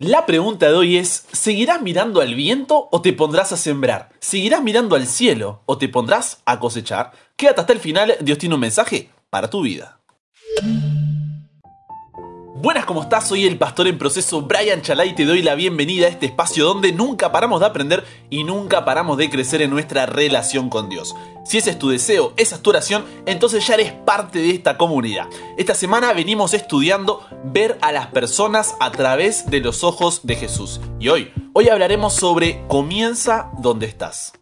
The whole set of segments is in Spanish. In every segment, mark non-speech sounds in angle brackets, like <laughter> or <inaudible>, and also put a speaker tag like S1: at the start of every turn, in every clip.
S1: La pregunta de hoy es, ¿seguirás mirando al viento o te pondrás a sembrar? ¿Seguirás mirando al cielo o te pondrás a cosechar? Quédate hasta el final, Dios tiene un mensaje para tu vida. Buenas, ¿cómo estás? Soy el pastor en proceso Brian Chalai y te doy la bienvenida a este espacio donde nunca paramos de aprender y nunca paramos de crecer en nuestra relación con Dios. Si ese es tu deseo, esa es tu oración, entonces ya eres parte de esta comunidad. Esta semana venimos estudiando ver a las personas a través de los ojos de Jesús. Y hoy, hoy hablaremos sobre comienza donde estás.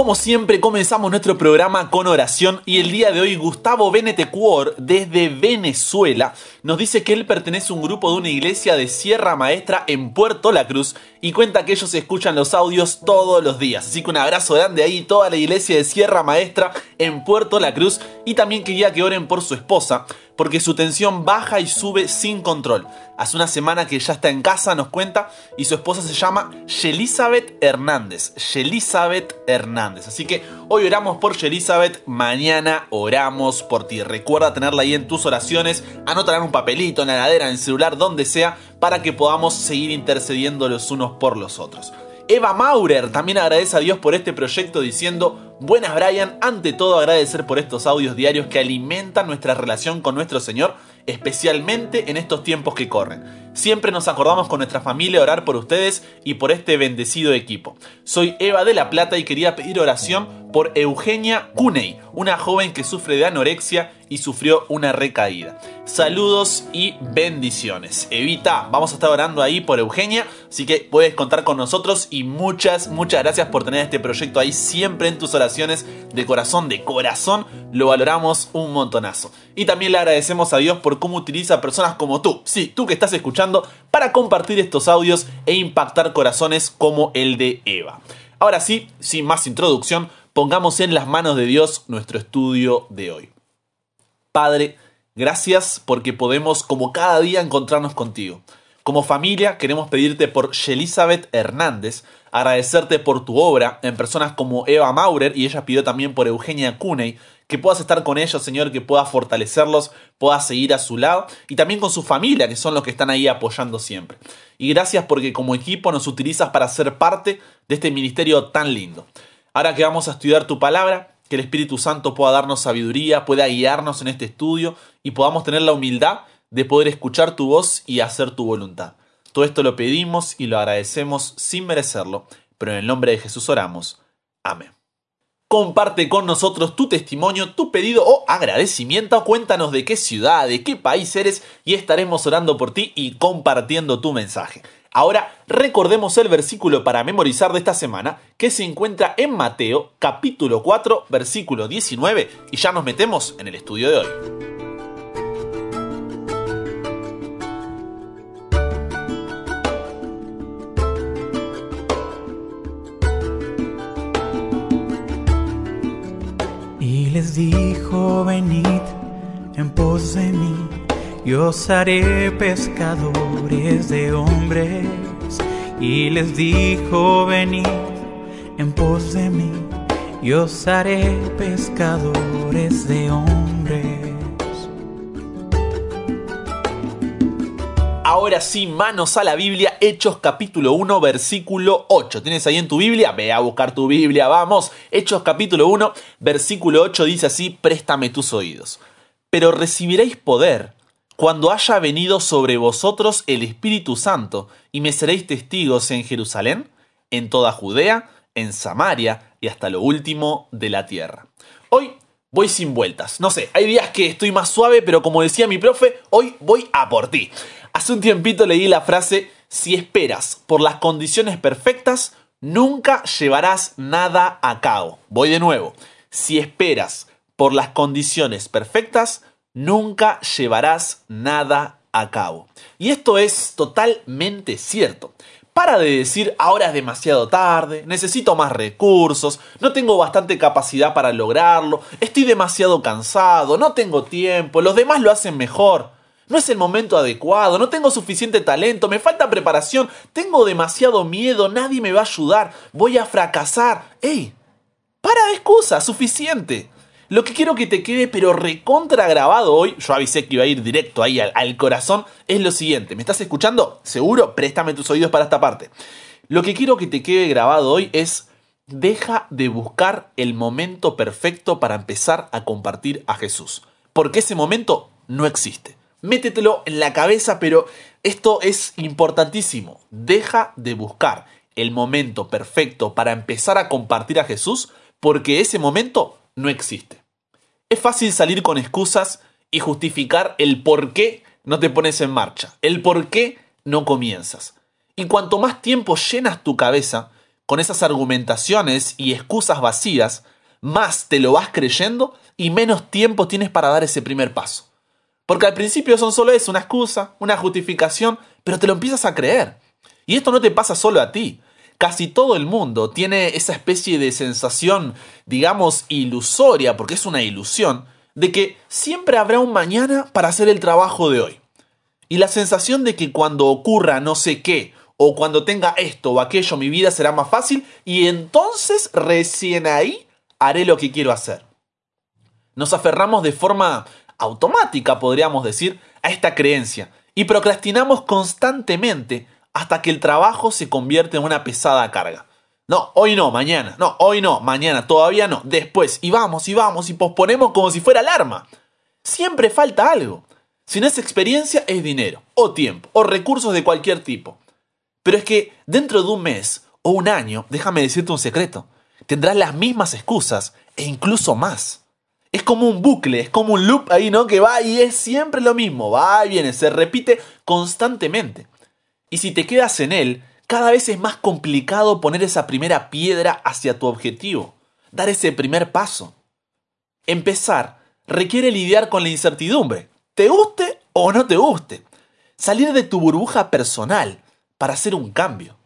S1: Como siempre, comenzamos nuestro programa con oración y el día de hoy Gustavo Benetecuor, desde Venezuela, nos dice que él pertenece a un grupo de una iglesia de Sierra Maestra en Puerto La Cruz y cuenta que ellos escuchan los audios todos los días. Así que un abrazo grande ahí, toda la iglesia de Sierra Maestra en Puerto La Cruz y también quería que oren por su esposa porque su tensión baja y sube sin control. Hace una semana que ya está en casa, nos cuenta, y su esposa se llama Yelizabeth Hernández. Yelizabeth Hernández. Así que hoy oramos por Yelizabeth, mañana oramos por ti. Recuerda tenerla ahí en tus oraciones, anótala en un papelito, en la heladera, en el celular, donde sea, para que podamos seguir intercediendo los unos por los otros. Eva Maurer también agradece a Dios por este proyecto diciendo, buenas Brian, ante todo agradecer por estos audios diarios que alimentan nuestra relación con nuestro Señor, especialmente en estos tiempos que corren. Siempre nos acordamos con nuestra familia orar por ustedes y por este bendecido equipo. Soy Eva de la Plata y quería pedir oración por Eugenia Cuney, una joven que sufre de anorexia y sufrió una recaída. Saludos y bendiciones. Evita, vamos a estar orando ahí por Eugenia, así que puedes contar con nosotros y muchas, muchas gracias por tener este proyecto ahí siempre en tus oraciones de corazón, de corazón, lo valoramos un montonazo. Y también le agradecemos a Dios por cómo utiliza personas como tú, sí, tú que estás escuchando, para compartir estos audios e impactar corazones como el de Eva. Ahora sí, sin más introducción, pongamos en las manos de Dios nuestro estudio de hoy. Padre, gracias porque podemos como cada día encontrarnos contigo. Como familia queremos pedirte por Elizabeth Hernández, agradecerte por tu obra en personas como Eva Maurer y ella pidió también por Eugenia Cuney, que puedas estar con ellos, Señor, que puedas fortalecerlos, puedas seguir a su lado y también con su familia, que son los que están ahí apoyando siempre. Y gracias porque como equipo nos utilizas para ser parte de este ministerio tan lindo. Ahora que vamos a estudiar tu palabra, que el Espíritu Santo pueda darnos sabiduría, pueda guiarnos en este estudio y podamos tener la humildad de poder escuchar tu voz y hacer tu voluntad. Todo esto lo pedimos y lo agradecemos sin merecerlo, pero en el nombre de Jesús oramos. Amén. Comparte con nosotros tu testimonio, tu pedido o agradecimiento. Cuéntanos de qué ciudad, de qué país eres y estaremos orando por ti y compartiendo tu mensaje. Ahora recordemos el versículo para memorizar de esta semana que se encuentra en Mateo capítulo 4 versículo 19 y ya nos metemos en el estudio de hoy.
S2: Y les dijo, venid en pos de mí y os haré pescadores de hombres. Y les dijo, venid en pos de mí, y os haré pescadores de hombres.
S1: Ahora sí, manos a la Biblia, Hechos capítulo 1, versículo 8. ¿Tienes ahí en tu Biblia? Ve a buscar tu Biblia, vamos. Hechos capítulo 1, versículo 8 dice así, préstame tus oídos. Pero recibiréis poder cuando haya venido sobre vosotros el Espíritu Santo, y me seréis testigos en Jerusalén, en toda Judea, en Samaria y hasta lo último de la tierra. Hoy voy sin vueltas. No sé, hay días que estoy más suave, pero como decía mi profe, hoy voy a por ti. Hace un tiempito leí la frase, si esperas por las condiciones perfectas, nunca llevarás nada a cabo. Voy de nuevo. Si esperas por las condiciones perfectas, nunca llevarás nada a cabo. Y esto es totalmente cierto. Para de decir ahora es demasiado tarde, necesito más recursos, no tengo bastante capacidad para lograrlo, estoy demasiado cansado, no tengo tiempo, los demás lo hacen mejor, no es el momento adecuado, no tengo suficiente talento, me falta preparación, tengo demasiado miedo, nadie me va a ayudar, voy a fracasar. ¡Ey! Para de excusas, suficiente. Lo que quiero que te quede pero recontra grabado hoy, yo avisé que iba a ir directo ahí al, al corazón, es lo siguiente. ¿Me estás escuchando? ¿Seguro? Préstame tus oídos para esta parte. Lo que quiero que te quede grabado hoy es deja de buscar el momento perfecto para empezar a compartir a Jesús. Porque ese momento no existe. Métetelo en la cabeza, pero esto es importantísimo. Deja de buscar el momento perfecto para empezar a compartir a Jesús porque ese momento no existe. Es fácil salir con excusas y justificar el por qué no te pones en marcha, el por qué no comienzas. Y cuanto más tiempo llenas tu cabeza con esas argumentaciones y excusas vacías, más te lo vas creyendo y menos tiempo tienes para dar ese primer paso. Porque al principio son solo eso, una excusa, una justificación, pero te lo empiezas a creer. Y esto no te pasa solo a ti. Casi todo el mundo tiene esa especie de sensación, digamos, ilusoria, porque es una ilusión, de que siempre habrá un mañana para hacer el trabajo de hoy. Y la sensación de que cuando ocurra no sé qué, o cuando tenga esto o aquello, mi vida será más fácil, y entonces recién ahí haré lo que quiero hacer. Nos aferramos de forma automática, podríamos decir, a esta creencia, y procrastinamos constantemente hasta que el trabajo se convierte en una pesada carga. No, hoy no, mañana. No, hoy no, mañana, todavía no, después. Y vamos, y vamos, y posponemos como si fuera alarma. Siempre falta algo. Si no es experiencia, es dinero, o tiempo, o recursos de cualquier tipo. Pero es que dentro de un mes o un año, déjame decirte un secreto, tendrás las mismas excusas e incluso más. Es como un bucle, es como un loop ahí, ¿no? Que va y es siempre lo mismo, va y viene, se repite constantemente. Y si te quedas en él, cada vez es más complicado poner esa primera piedra hacia tu objetivo, dar ese primer paso. Empezar requiere lidiar con la incertidumbre, te guste o no te guste. Salir de tu burbuja personal para hacer un cambio.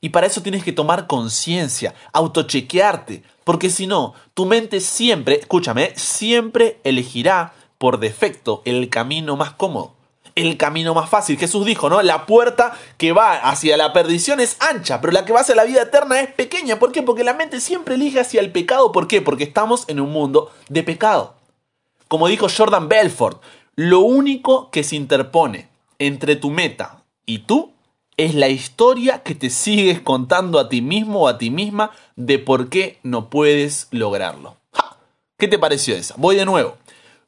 S1: Y para eso tienes que tomar conciencia, autochequearte, porque si no, tu mente siempre, escúchame, siempre elegirá por defecto el camino más cómodo el camino más fácil. Jesús dijo, ¿no? La puerta que va hacia la perdición es ancha, pero la que va hacia la vida eterna es pequeña. ¿Por qué? Porque la mente siempre elige hacia el pecado. ¿Por qué? Porque estamos en un mundo de pecado. Como dijo Jordan Belfort, lo único que se interpone entre tu meta y tú es la historia que te sigues contando a ti mismo o a ti misma de por qué no puedes lograrlo. ¿Qué te pareció esa? Voy de nuevo.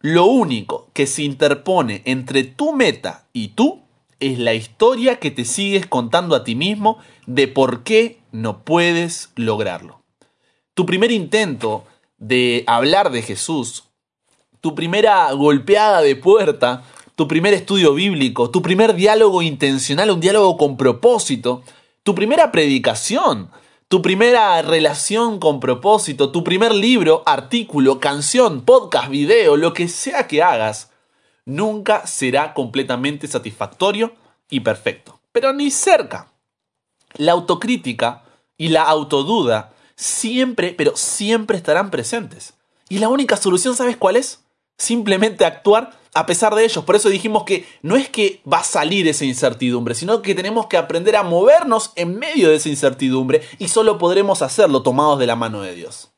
S1: Lo único que se interpone entre tu meta y tú es la historia que te sigues contando a ti mismo de por qué no puedes lograrlo. Tu primer intento de hablar de Jesús, tu primera golpeada de puerta, tu primer estudio bíblico, tu primer diálogo intencional, un diálogo con propósito, tu primera predicación, tu primera relación con propósito, tu primer libro, artículo, canción, podcast, video, lo que sea que hagas, nunca será completamente satisfactorio y perfecto. Pero ni cerca. La autocrítica y la autoduda siempre, pero siempre estarán presentes. Y la única solución, ¿sabes cuál es? Simplemente actuar a pesar de ellos. Por eso dijimos que no es que va a salir esa incertidumbre, sino que tenemos que aprender a movernos en medio de esa incertidumbre y solo podremos hacerlo tomados de la mano de Dios.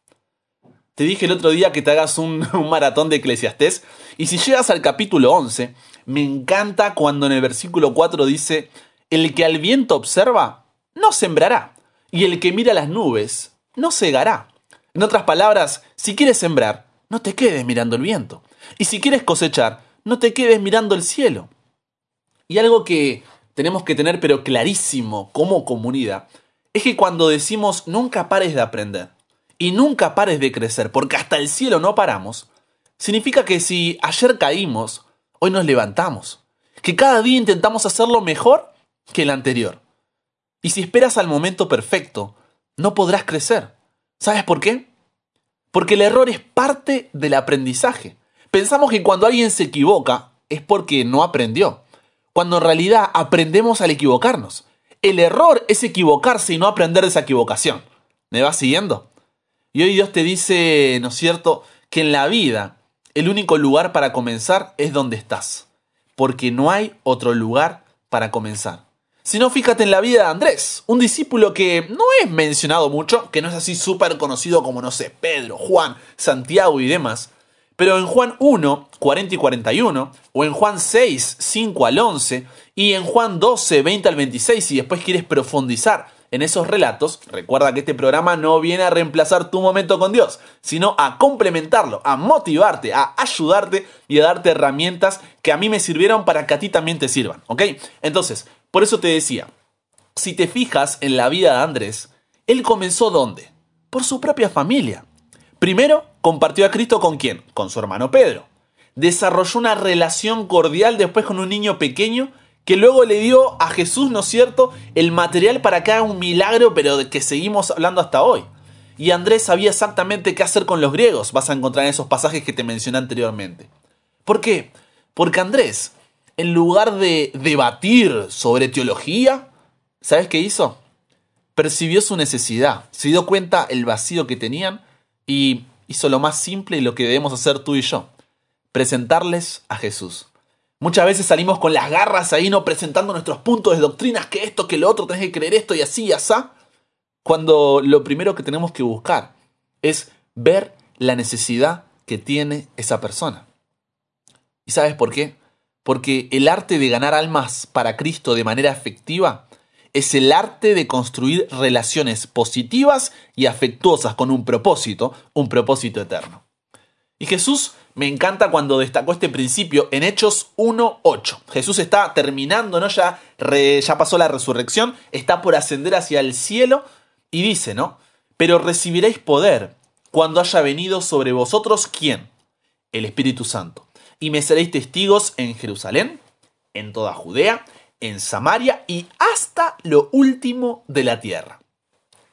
S1: Te dije el otro día que te hagas un, <laughs> maratón de Eclesiastés y si llegas al capítulo 11, me encanta cuando en el versículo 4 dice, el que al viento observa, no sembrará, y el que mira las nubes, no cegará. En otras palabras, si quieres sembrar, no te quedes mirando el viento. Y si quieres cosechar, no te quedes mirando el cielo. Y algo que tenemos que tener pero clarísimo como comunidad es que cuando decimos nunca pares de aprender y nunca pares de crecer, porque hasta el cielo no paramos, significa que si ayer caímos, hoy nos levantamos, que cada día intentamos hacerlo mejor que el anterior. Y si esperas al momento perfecto, no podrás crecer. ¿Sabes por qué? Porque el error es parte del aprendizaje. Pensamos que cuando alguien se equivoca es porque no aprendió, cuando en realidad aprendemos al equivocarnos. El error es equivocarse y no aprender de esa equivocación. ¿Me vas siguiendo? Y hoy Dios te dice, ¿no es cierto?, que en la vida el único lugar para comenzar es donde estás, porque no hay otro lugar para comenzar. Si no, fíjate en la vida de Andrés, un discípulo que no es mencionado mucho, que no es así súper conocido como, no sé, Pedro, Juan, Santiago y demás, Pero en Juan 1, 40 y 41, o en Juan 6, 5 al 11, y en Juan 12, 20 al 26, si después quieres profundizar en esos relatos, recuerda que este programa no viene a reemplazar tu momento con Dios, sino a complementarlo, a motivarte, a ayudarte y a darte herramientas que a mí me sirvieron para que a ti también te sirvan, ¿ok? Entonces, por eso te decía, si te fijas en la vida de Andrés, él comenzó ¿dónde? Por su propia familia. Primero, compartió a Cristo con quién? Con su hermano Pedro. Desarrolló una relación cordial después con un niño pequeño que luego le dio a Jesús, ¿no es cierto?, el material para que haga un milagro, pero de que seguimos hablando hasta hoy. Y Andrés sabía exactamente qué hacer con los griegos, vas a encontrar en esos pasajes que te mencioné anteriormente. ¿Por qué? Porque Andrés, en lugar de debatir sobre teología, ¿sabes qué hizo? Percibió su necesidad, se dio cuenta el vacío que tenían y hizo lo más simple y lo que debemos hacer tú y yo, presentarles a Jesús. Muchas veces salimos con las garras ahí, no presentando nuestros puntos de doctrinas, que esto, que lo otro, tenés que creer esto y así y así. Cuando lo primero que tenemos que buscar es ver la necesidad que tiene esa persona. ¿Y sabes por qué? Porque el arte de ganar almas para Cristo de manera efectiva es el arte de construir relaciones positivas y afectuosas con un propósito, un propósito eterno. Y Jesús me encanta cuando destacó este principio en Hechos 1.8. Jesús está terminando, ¿no? Ya, ya pasó la resurrección, está por ascender hacia el cielo y dice, ¿no? Pero recibiréis poder cuando haya venido sobre vosotros quién? El Espíritu Santo. Y me seréis testigos en Jerusalén, en toda Judea, en Samaria y hasta lo último de la tierra.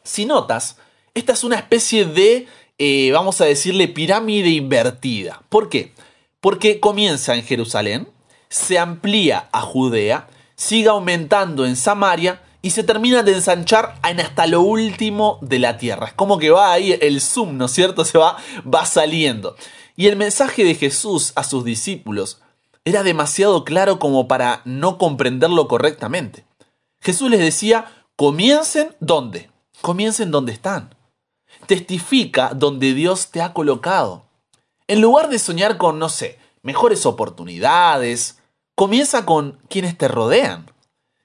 S1: Si notas, esta es una especie de eh, vamos a decirle, pirámide invertida. ¿Por qué? Porque comienza en Jerusalén, se amplía a Judea, sigue aumentando en Samaria y se termina de ensanchar en hasta lo último de la tierra. Es como que va ahí el zoom, ¿no es cierto? <laughs> Se va, va saliendo. Y el mensaje de Jesús a sus discípulos era demasiado claro como para no comprenderlo correctamente. Jesús les decía, comiencen ¿dónde? Comiencen donde están testifica donde Dios te ha colocado. En lugar de soñar con, no sé, mejores oportunidades, comienza con quienes te rodean.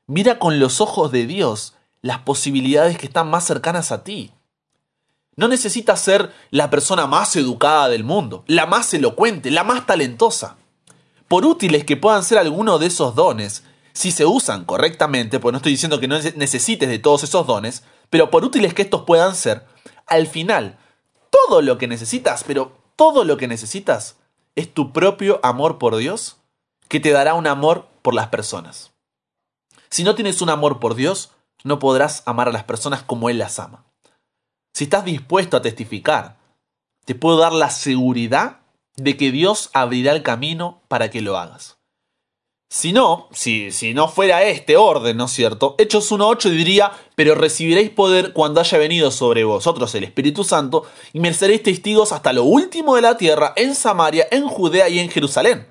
S1: Mira con los ojos de Dios las posibilidades que están más cercanas a ti. No necesitas ser la persona más educada del mundo, la más elocuente, la más talentosa. Por útiles que puedan ser alguno de esos dones, si se usan correctamente, pues no estoy diciendo que no necesites de todos esos dones, pero por útiles que estos puedan ser, al final, todo lo que necesitas, pero todo lo que necesitas es tu propio amor por Dios que te dará un amor por las personas. Si no tienes un amor por Dios, no podrás amar a las personas como Él las ama. Si estás dispuesto a testificar, te puedo dar la seguridad de que Dios abrirá el camino para que lo hagas. Si no, si, si no fuera este orden, ¿no es cierto? Hechos 1.8 diría, pero recibiréis poder cuando haya venido sobre vosotros el Espíritu Santo, y me seréis testigos hasta lo último de la tierra, en Samaria, en Judea y en Jerusalén.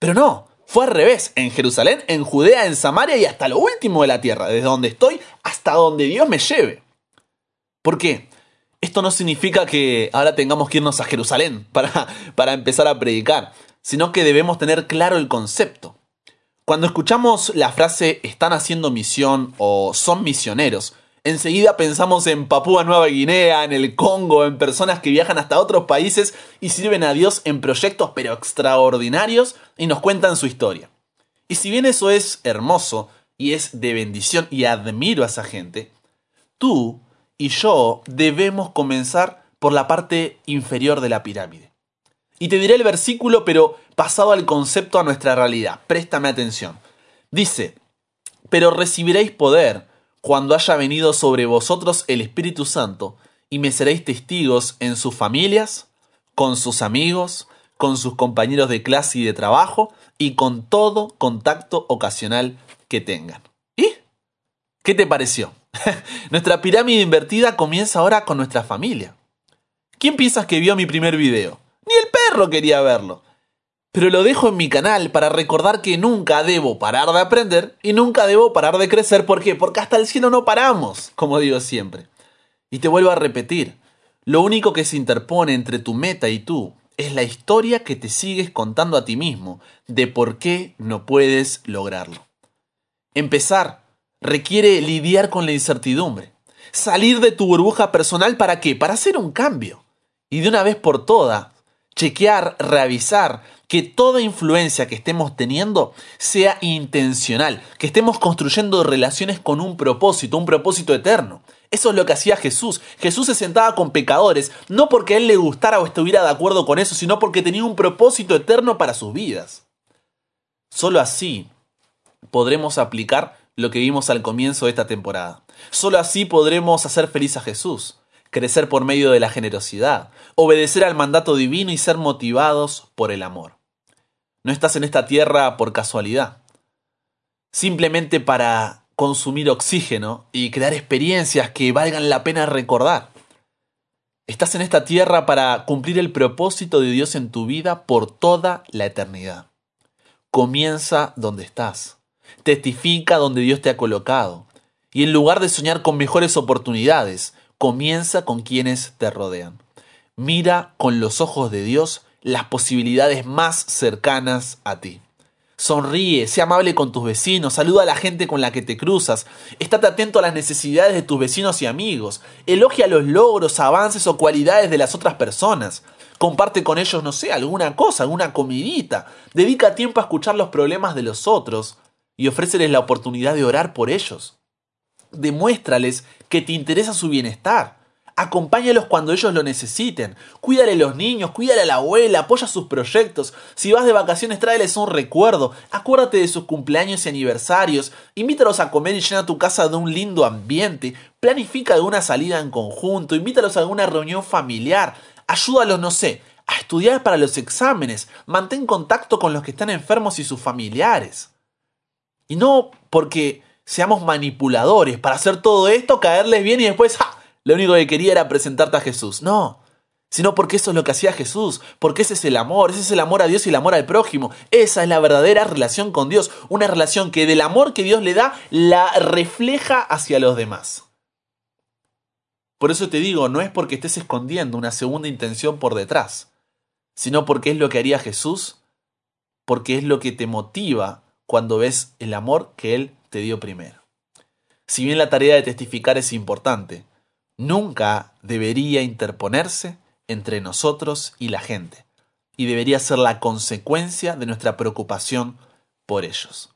S1: Pero no, fue al revés, en Jerusalén, en Judea, en Samaria y hasta lo último de la tierra, desde donde estoy hasta donde Dios me lleve. ¿Por qué? Esto no significa que ahora tengamos que irnos a Jerusalén para, para empezar a predicar, sino que debemos tener claro el concepto. Cuando escuchamos la frase están haciendo misión o son misioneros, enseguida pensamos en Papúa Nueva Guinea, en el Congo, en personas que viajan hasta otros países y sirven a Dios en proyectos pero extraordinarios y nos cuentan su historia. Y si bien eso es hermoso y es de bendición y admiro a esa gente, tú y yo debemos comenzar por la parte inferior de la pirámide. Y te diré el versículo, pero pasado al concepto a nuestra realidad. Préstame atención. Dice, pero recibiréis poder cuando haya venido sobre vosotros el Espíritu Santo, y me seréis testigos en sus familias, con sus amigos, con sus compañeros de clase y de trabajo, y con todo contacto ocasional que tengan. ¿Y? ¿Qué te pareció? <laughs> Nuestra pirámide invertida comienza ahora con nuestra familia. ¿Quién piensas que vio mi primer video? Ni el perro quería verlo. Pero lo dejo en mi canal para recordar que nunca debo parar de aprender y nunca debo parar de crecer. ¿Por qué? Porque hasta el cielo no paramos, como digo siempre. Y te vuelvo a repetir, lo único que se interpone entre tu meta y tú es la historia que te sigues contando a ti mismo de por qué no puedes lograrlo. Empezar requiere lidiar con la incertidumbre. Salir de tu burbuja personal para qué? Para hacer un cambio. Y de una vez por todas, chequear, revisar que toda influencia que estemos teniendo sea intencional, que estemos construyendo relaciones con un propósito, un propósito eterno. Eso es lo que hacía Jesús. Jesús se sentaba con pecadores, no porque a él le gustara o estuviera de acuerdo con eso, sino porque tenía un propósito eterno para sus vidas. Solo así podremos aplicar lo que vimos al comienzo de esta temporada. Solo así podremos hacer feliz a Jesús, crecer por medio de la generosidad, obedecer al mandato divino y ser motivados por el amor. No estás en esta tierra por casualidad, simplemente para consumir oxígeno y crear experiencias que valgan la pena recordar. Estás en esta tierra para cumplir el propósito de Dios en tu vida por toda la eternidad. Comienza donde estás. Testifica donde Dios te ha colocado. Y en lugar de soñar con mejores oportunidades, comienza con quienes te rodean. Mira con los ojos de Dios las posibilidades más cercanas a ti. Sonríe, sé amable con tus vecinos, saluda a la gente con la que te cruzas, estate atento a las necesidades de tus vecinos y amigos, elogia los logros, avances o cualidades de las otras personas. Comparte con ellos, no sé, alguna cosa, alguna comidita. Dedica tiempo a escuchar los problemas de los otros y ofréceles la oportunidad de orar por ellos. Demuéstrales que te interesa su bienestar. Acompáñalos cuando ellos lo necesiten. Cuídale a los niños, cuídale a la abuela, apoya sus proyectos. Si vas de vacaciones, tráeles un recuerdo. Acuérdate de sus cumpleaños y aniversarios. Invítalos a comer y llena tu casa de un lindo ambiente. Planifica alguna salida en conjunto. Invítalos a alguna reunión familiar. Ayúdalos, no sé, a estudiar para los exámenes. Mantén contacto con los que están enfermos y sus familiares. Y no porque seamos manipuladores para hacer todo esto, caerles bien y después ¡ja! lo único que quería era presentarte a Jesús. No, sino porque eso es lo que hacía Jesús, porque ese es el amor, ese es el amor a Dios y el amor al prójimo. Esa es la verdadera relación con Dios, una relación que del amor que Dios le da la refleja hacia los demás. Por eso te digo, no es porque estés escondiendo una segunda intención por detrás, sino porque es lo que haría Jesús, porque es lo que te motiva cuando ves el amor que Él te dio primero. Si bien la tarea de testificar es importante, nunca debería interponerse entre nosotros y la gente, y debería ser la consecuencia de nuestra preocupación por ellos.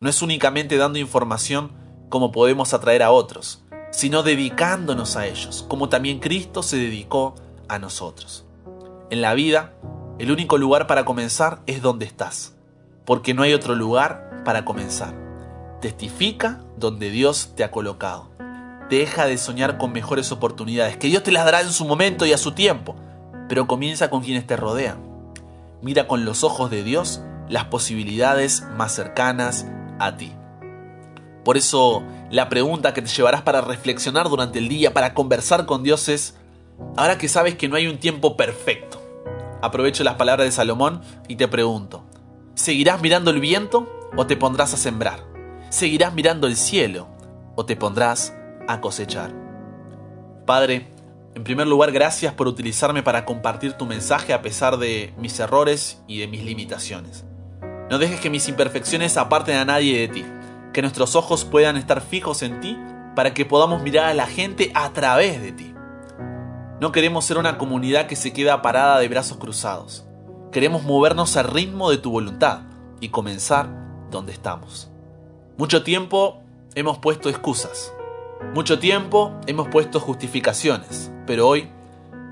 S1: No es únicamente dando información como podemos atraer a otros, sino dedicándonos a ellos, como también Cristo se dedicó a nosotros. En la vida, el único lugar para comenzar es donde estás, porque no hay otro lugar para comenzar. Testifica donde Dios te ha colocado. Deja de soñar con mejores oportunidades, que Dios te las dará en su momento y a su tiempo, pero comienza con quienes te rodean. Mira con los ojos de Dios las posibilidades más cercanas a ti. Por eso la pregunta que te llevarás para reflexionar durante el día, para conversar con Dios es, ahora que sabes que no hay un tiempo perfecto, aprovecho las palabras de Salomón y te pregunto, ¿seguirás mirando el viento o te pondrás a sembrar? ¿Seguirás mirando el cielo o te pondrás a cosechar. Padre, en primer lugar, gracias por utilizarme para compartir tu mensaje a pesar de mis errores y de mis limitaciones. No dejes que mis imperfecciones aparten a nadie de ti, que nuestros ojos puedan estar fijos en ti para que podamos mirar a la gente a través de ti. No queremos ser una comunidad que se queda parada de brazos cruzados. Queremos movernos al ritmo de tu voluntad y comenzar donde estamos. Mucho tiempo hemos puesto excusas, mucho tiempo hemos puesto justificaciones, pero hoy,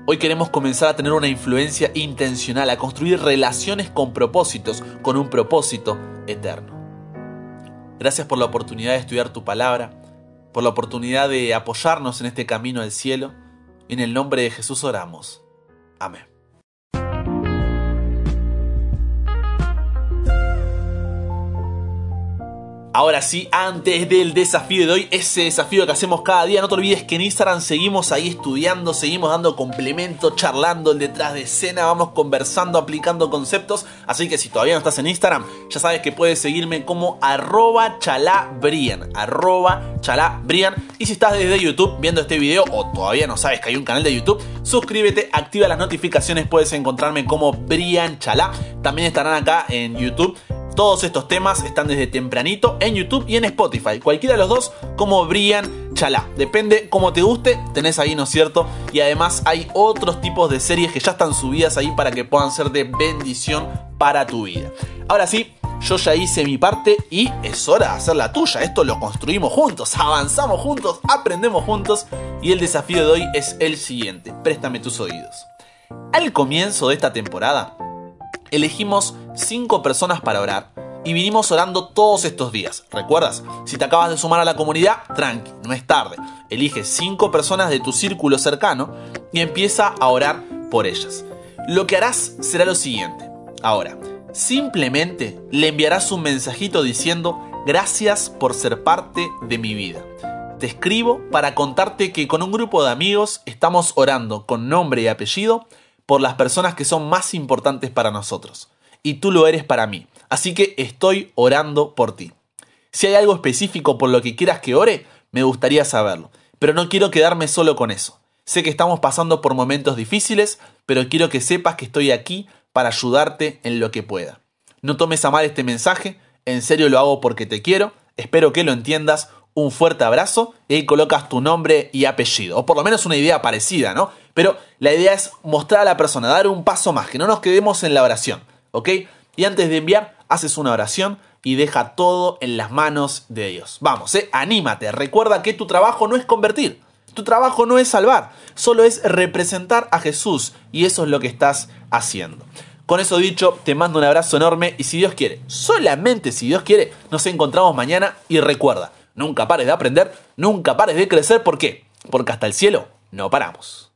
S1: hoy queremos comenzar a tener una influencia intencional, a construir relaciones con propósitos, con un propósito eterno. Gracias por la oportunidad de estudiar tu palabra, por la oportunidad de apoyarnos en este camino al cielo. En el nombre de Jesús oramos. Amén. Ahora sí, antes del desafío de hoy, ese desafío que hacemos cada día, no te olvides que en Instagram seguimos ahí estudiando, seguimos dando complemento, charlando el detrás de escena, vamos conversando, aplicando conceptos. Así que si todavía no estás en Instagram, ya sabes que puedes seguirme como arroba chalabrian, arroba chalabrian. Y si estás desde YouTube viendo este video o todavía no sabes que hay un canal de YouTube, suscríbete, activa las notificaciones, puedes encontrarme como Brian Chalá. También estarán acá en YouTube todos estos temas están desde tempranito en YouTube y en Spotify. Cualquiera de los dos como Brian Chalá. Depende cómo te guste, tenés ahí, ¿no es cierto? Y además hay otros tipos de series que ya están subidas ahí para que puedan ser de bendición para tu vida. Ahora sí, yo ya hice mi parte y es hora de hacer la tuya. Esto lo construimos juntos, avanzamos juntos, aprendemos juntos y el desafío de hoy es el siguiente. Préstame tus oídos. Al comienzo de esta temporada, elegimos 5 personas para orar y vinimos orando todos estos días. ¿Recuerdas? Si te acabas de sumar a la comunidad, tranqui, no es tarde. Elige 5 personas de tu círculo cercano y empieza a orar por ellas. Lo que harás será lo siguiente. Ahora, simplemente le enviarás un mensajito diciendo gracias por ser parte de mi vida. Te escribo para contarte que con un grupo de amigos estamos orando con nombre y apellido por las personas que son más importantes para nosotros. Y tú lo eres para mí. Así que estoy orando por ti. Si hay algo específico por lo que quieras que ore, me gustaría saberlo. Pero no quiero quedarme solo con eso. Sé que estamos pasando por momentos difíciles, pero quiero que sepas que estoy aquí para ayudarte en lo que pueda. No tomes a mal este mensaje, en serio lo hago porque te quiero, espero que lo entiendas, un fuerte abrazo y colocas tu nombre y apellido, o por lo menos una idea parecida, ¿no? Pero la idea es mostrar a la persona, dar un paso más, que no nos quedemos en la oración, ¿ok? Y antes de enviar, haces una oración y deja todo en las manos de Dios. Vamos, ¿eh? anímate, recuerda que tu trabajo no es convertir, tu trabajo no es salvar, solo es representar a Jesús y eso es lo que estás haciendo. Con eso dicho, te mando un abrazo enorme y si Dios quiere, solamente si Dios quiere, nos encontramos mañana y recuerda, nunca pares de aprender, nunca pares de crecer, ¿por qué? Porque hasta el cielo no paramos.